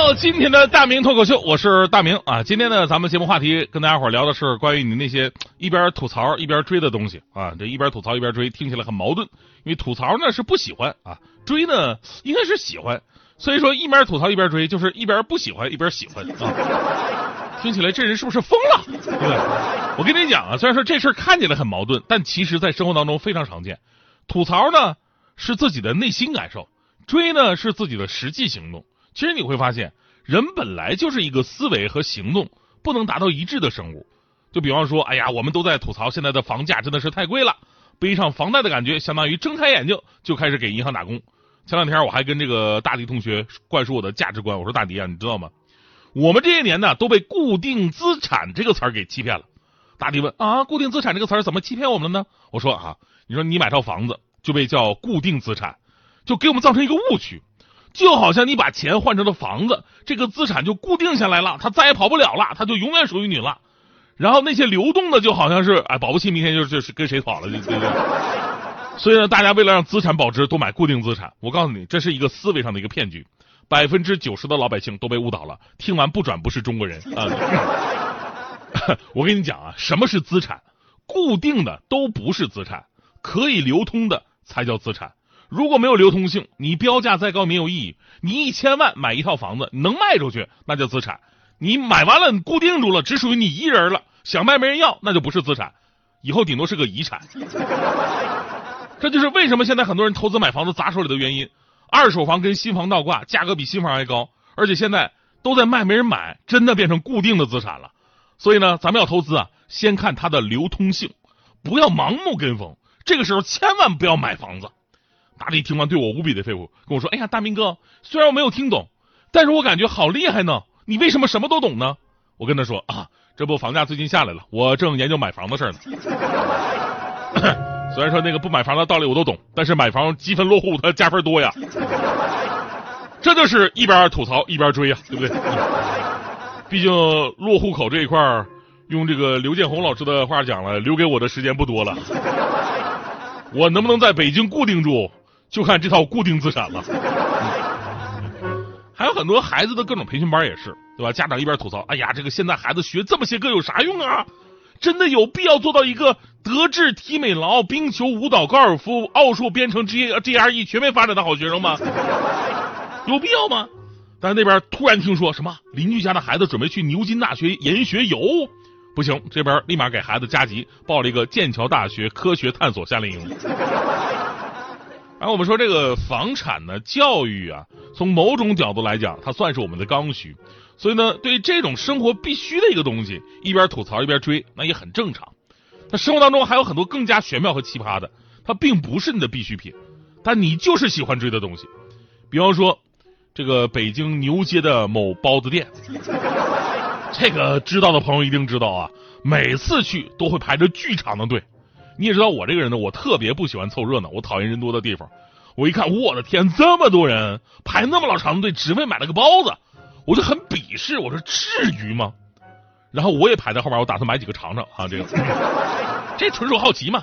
到今天的大明脱口秀，我是大明啊。今天呢，咱们节目话题跟大家伙聊的是关于你那些一边吐槽一边追的东西啊。这一边吐槽一边追，听起来很矛盾，因为吐槽呢是不喜欢啊，追呢应该是喜欢，所以说一边吐槽一边追，就是一边不喜欢一边喜欢啊。听起来这人是不是疯了？对？我跟你讲啊，虽然说这事儿看起来很矛盾，但其实在生活当中非常常见。吐槽呢是自己的内心感受，追呢是自己的实际行动。其实你会发现，人本来就是一个思维和行动不能达到一致的生物。就比方说，哎呀，我们都在吐槽现在的房价真的是太贵了，背上房贷的感觉相当于睁开眼睛就开始给银行打工。前两天我还跟这个大迪同学灌输我的价值观，我说大迪啊，你知道吗？我们这些年呢都被“固定资产”这个词儿给欺骗了。大迪问啊，“固定资产”这个词儿怎么欺骗我们了呢？我说啊，你说你买套房子就被叫固定资产，就给我们造成一个误区。就好像你把钱换成了房子，这个资产就固定下来了，它再也跑不了了，它就永远属于你了。然后那些流动的就好像是，哎，保不齐明天就就是跟谁跑了，对不对？所以呢，大家为了让资产保值，都买固定资产。我告诉你，这是一个思维上的一个骗局，百分之九十的老百姓都被误导了。听完不转不是中国人啊！我跟你讲啊，什么是资产？固定的都不是资产，可以流通的才叫资产。如果没有流通性，你标价再高没有意义。你一千万买一套房子，能卖出去那叫资产。你买完了，你固定住了，只属于你一人了。想卖没人要，那就不是资产，以后顶多是个遗产。这就是为什么现在很多人投资买房子砸手里的原因。二手房跟新房倒挂，价格比新房还高，而且现在都在卖，没人买，真的变成固定的资产了。所以呢，咱们要投资啊，先看它的流通性，不要盲目跟风。这个时候千万不要买房子。大力听完对我无比的佩服，跟我说：“哎呀，大明哥，虽然我没有听懂，但是我感觉好厉害呢。你为什么什么都懂呢？”我跟他说：“啊，这不房价最近下来了，我正研究买房的事呢。虽然说那个不买房的道理我都懂，但是买房积分落户它加分多呀。这就是一边吐槽一边追呀，对不对？毕竟落户口这一块用这个刘建宏老师的话讲了，留给我的时间不多了。我能不能在北京固定住？”就看这套固定资产了，还有很多孩子的各种培训班也是，对吧？家长一边吐槽，哎呀，这个现在孩子学这么些个有啥用啊？真的有必要做到一个德智体美劳、冰球、舞蹈、高尔夫、奥数、编程、G GRE 全面发展的好学生吗？有必要吗？但是那边突然听说什么邻居家的孩子准备去牛津大学研学游，不行，这边立马给孩子加急报了一个剑桥大学科学探索夏令营。然后我们说这个房产呢，教育啊，从某种角度来讲，它算是我们的刚需。所以呢，对于这种生活必须的一个东西，一边吐槽一边追，那也很正常。那生活当中还有很多更加玄妙和奇葩的，它并不是你的必需品，但你就是喜欢追的东西。比方说，这个北京牛街的某包子店，这个知道的朋友一定知道啊，每次去都会排着巨长的队。你也知道我这个人呢，我特别不喜欢凑热闹，我讨厌人多的地方。我一看，我的天，这么多人排那么老长的队，只为买了个包子，我就很鄙视。我说至于吗？然后我也排在后面，我打算买几个尝尝啊。这个，这纯属好奇嘛。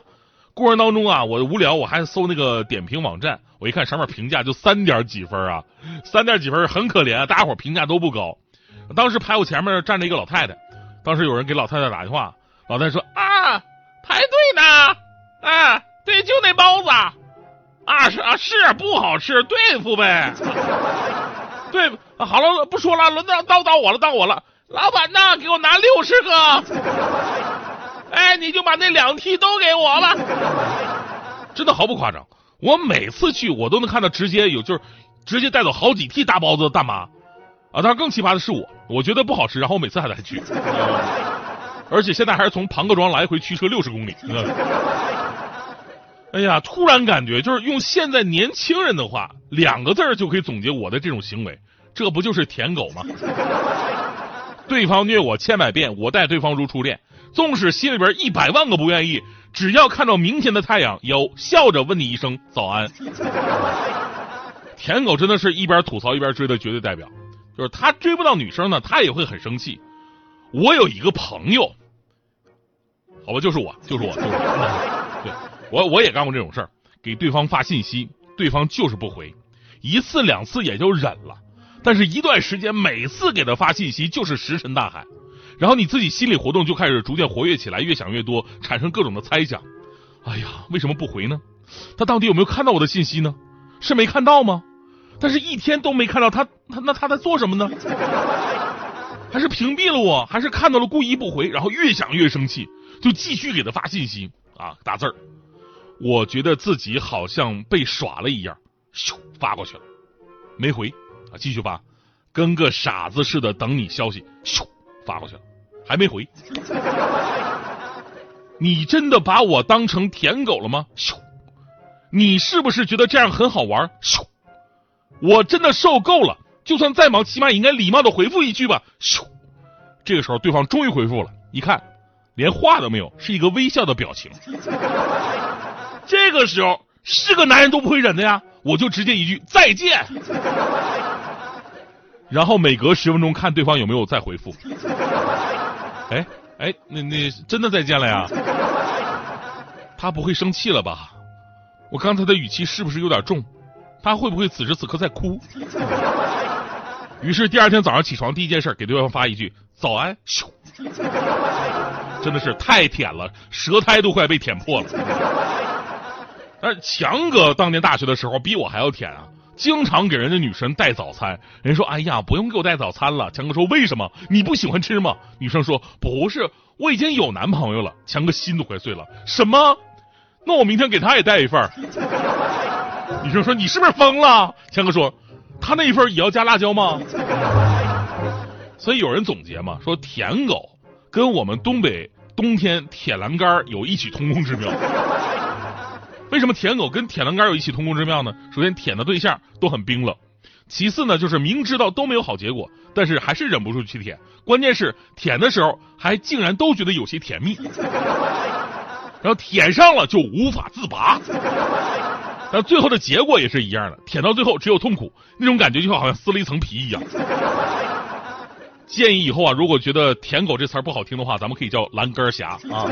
过程当中啊，我无聊，我还搜那个点评网站，我一看上面评价就三点几分啊，三点几分很可怜，大家伙评价都不高。当时排我前面站着一个老太太，当时有人给老太太打电话，老太太说啊。排队呢，啊，对，就那包子，啊是啊是不好吃，对付呗，对，好了，不说了，轮到到到我了，到我了，老板呐，给我拿六十个，哎，你就把那两屉都给我了，真的毫不夸张，我每次去我都能看到直接有就是直接带走好几屉大包子的大妈，啊，当然更奇葩的是我，我觉得不好吃，然后我每次还得去。而且现在还是从庞各庄来回驱车六十公里。哎呀，突然感觉就是用现在年轻人的话，两个字就可以总结我的这种行为，这不就是舔狗吗？对方虐我千百遍，我待对方如初恋，纵使心里边一百万个不愿意，只要看到明天的太阳，有笑着问你一声早安。舔狗真的是一边吐槽一边追的绝对代表，就是他追不到女生呢，他也会很生气。我有一个朋友，好吧，就是我，就是我，就是我，对我我也干过这种事儿，给对方发信息，对方就是不回，一次两次也就忍了，但是一段时间每次给他发信息就是石沉大海，然后你自己心理活动就开始逐渐活跃起来，越想越多，产生各种的猜想。哎呀，为什么不回呢？他到底有没有看到我的信息呢？是没看到吗？但是一天都没看到他，他那他在做什么呢？还是屏蔽了我，还是看到了故意不回，然后越想越生气，就继续给他发信息啊，打字儿。我觉得自己好像被耍了一样，咻发过去了，没回啊，继续发，跟个傻子似的等你消息，咻发过去了，还没回。你真的把我当成舔狗了吗？咻，你是不是觉得这样很好玩？咻。我真的受够了，就算再忙，起码也应该礼貌的回复一句吧。咻，这个时候对方终于回复了，一看，连话都没有，是一个微笑的表情。这个时候是个男人都不会忍的呀，我就直接一句再见，然后每隔十分钟看对方有没有再回复。哎哎，那那真的再见了呀？他不会生气了吧？我刚才的语气是不是有点重？他会不会此时此刻在哭？于是第二天早上起床，第一件事给对方发一句早安，咻，真的是太舔了，舌苔都快被舔破了。但是强哥当年大学的时候比我还要舔啊，经常给人家女神带早餐。人说哎呀，不用给我带早餐了。强哥说为什么？你不喜欢吃吗？女生说不是，我已经有男朋友了。强哥心都快碎了，什么？那我明天给他也带一份。女生说：“你是不是疯了？”强哥说：“他那一份也要加辣椒吗？”所以有人总结嘛，说舔狗跟我们东北冬天舔栏杆有异曲同工之妙。为什么舔狗跟舔栏杆有异曲同工之妙呢？首先，舔的对象都很冰冷；其次呢，就是明知道都没有好结果，但是还是忍不住去舔。关键是舔的时候还竟然都觉得有些甜蜜，然后舔上了就无法自拔。但最后的结果也是一样的，舔到最后只有痛苦，那种感觉就好像撕了一层皮一样。建议以后啊，如果觉得“舔狗”这词儿不好听的话，咱们可以叫“栏杆侠”啊。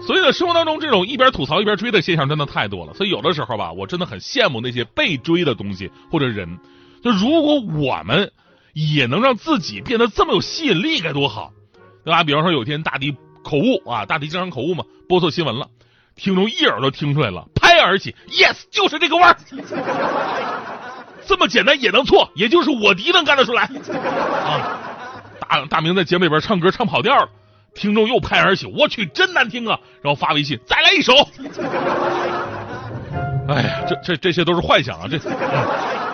所以呢，生活当中这种一边吐槽一边追的现象真的太多了。所以有的时候吧，我真的很羡慕那些被追的东西或者人。就如果我们也能让自己变得这么有吸引力，该多好，对吧？比方说有一天大迪口误啊，大迪经常口误嘛，播错新闻了。听众一耳朵听出来了，拍而起，yes，就是这个味儿，这么简单也能错，也就是我迪能干得出来啊！大大明在节目里边唱歌唱跑调了，听众又拍而起，我去，真难听啊！然后发微信，再来一首。哎呀，这这这些都是幻想啊，这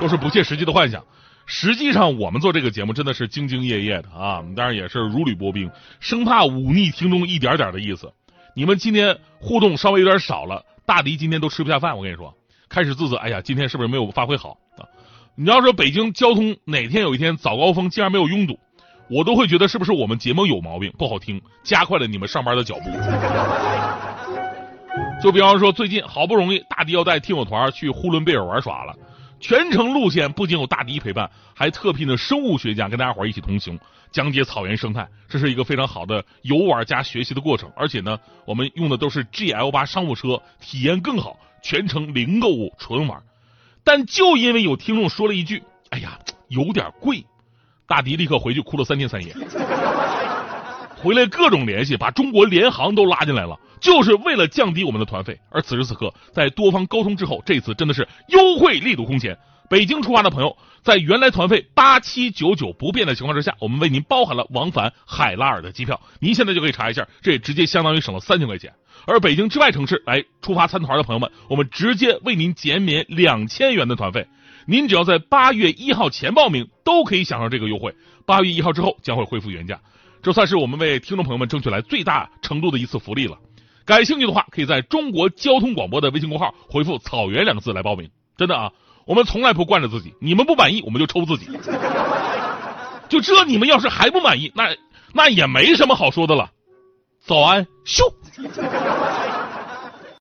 都是不切实际的幻想。实际上，我们做这个节目真的是兢兢业业的啊，当然也是如履薄冰，生怕忤逆听众一点点的意思。你们今天互动稍微有点少了，大迪今天都吃不下饭。我跟你说，开始自责，哎呀，今天是不是没有发挥好啊？你要说北京交通哪天有一天早高峰竟然没有拥堵，我都会觉得是不是我们节目有毛病，不好听，加快了你们上班的脚步。就比方说，最近好不容易大迪要带听友团去呼伦贝尔玩耍了。全程路线不仅有大迪陪伴，还特聘的生物学家跟大家伙一起同行，讲解草原生态。这是一个非常好的游玩加学习的过程。而且呢，我们用的都是 G L 八商务车，体验更好，全程零购物纯玩。但就因为有听众说了一句：“哎呀，有点贵”，大迪立刻回去哭了三天三夜。回来各种联系，把中国联航都拉进来了，就是为了降低我们的团费。而此时此刻，在多方沟通之后，这次真的是优惠力度空前。北京出发的朋友，在原来团费八七九九不变的情况之下，我们为您包含了往返海拉尔的机票。您现在就可以查一下，这也直接相当于省了三千块钱。而北京之外城市来出发参团的朋友们，我们直接为您减免两千元的团费。您只要在八月一号前报名，都可以享受这个优惠。八月一号之后将会恢复原价。这算是我们为听众朋友们争取来最大程度的一次福利了。感兴趣的话，可以在中国交通广播的微信公号回复“草原”两个字来报名。真的啊，我们从来不惯着自己，你们不满意我们就抽自己。就这，你们要是还不满意，那那也没什么好说的了。早安，咻。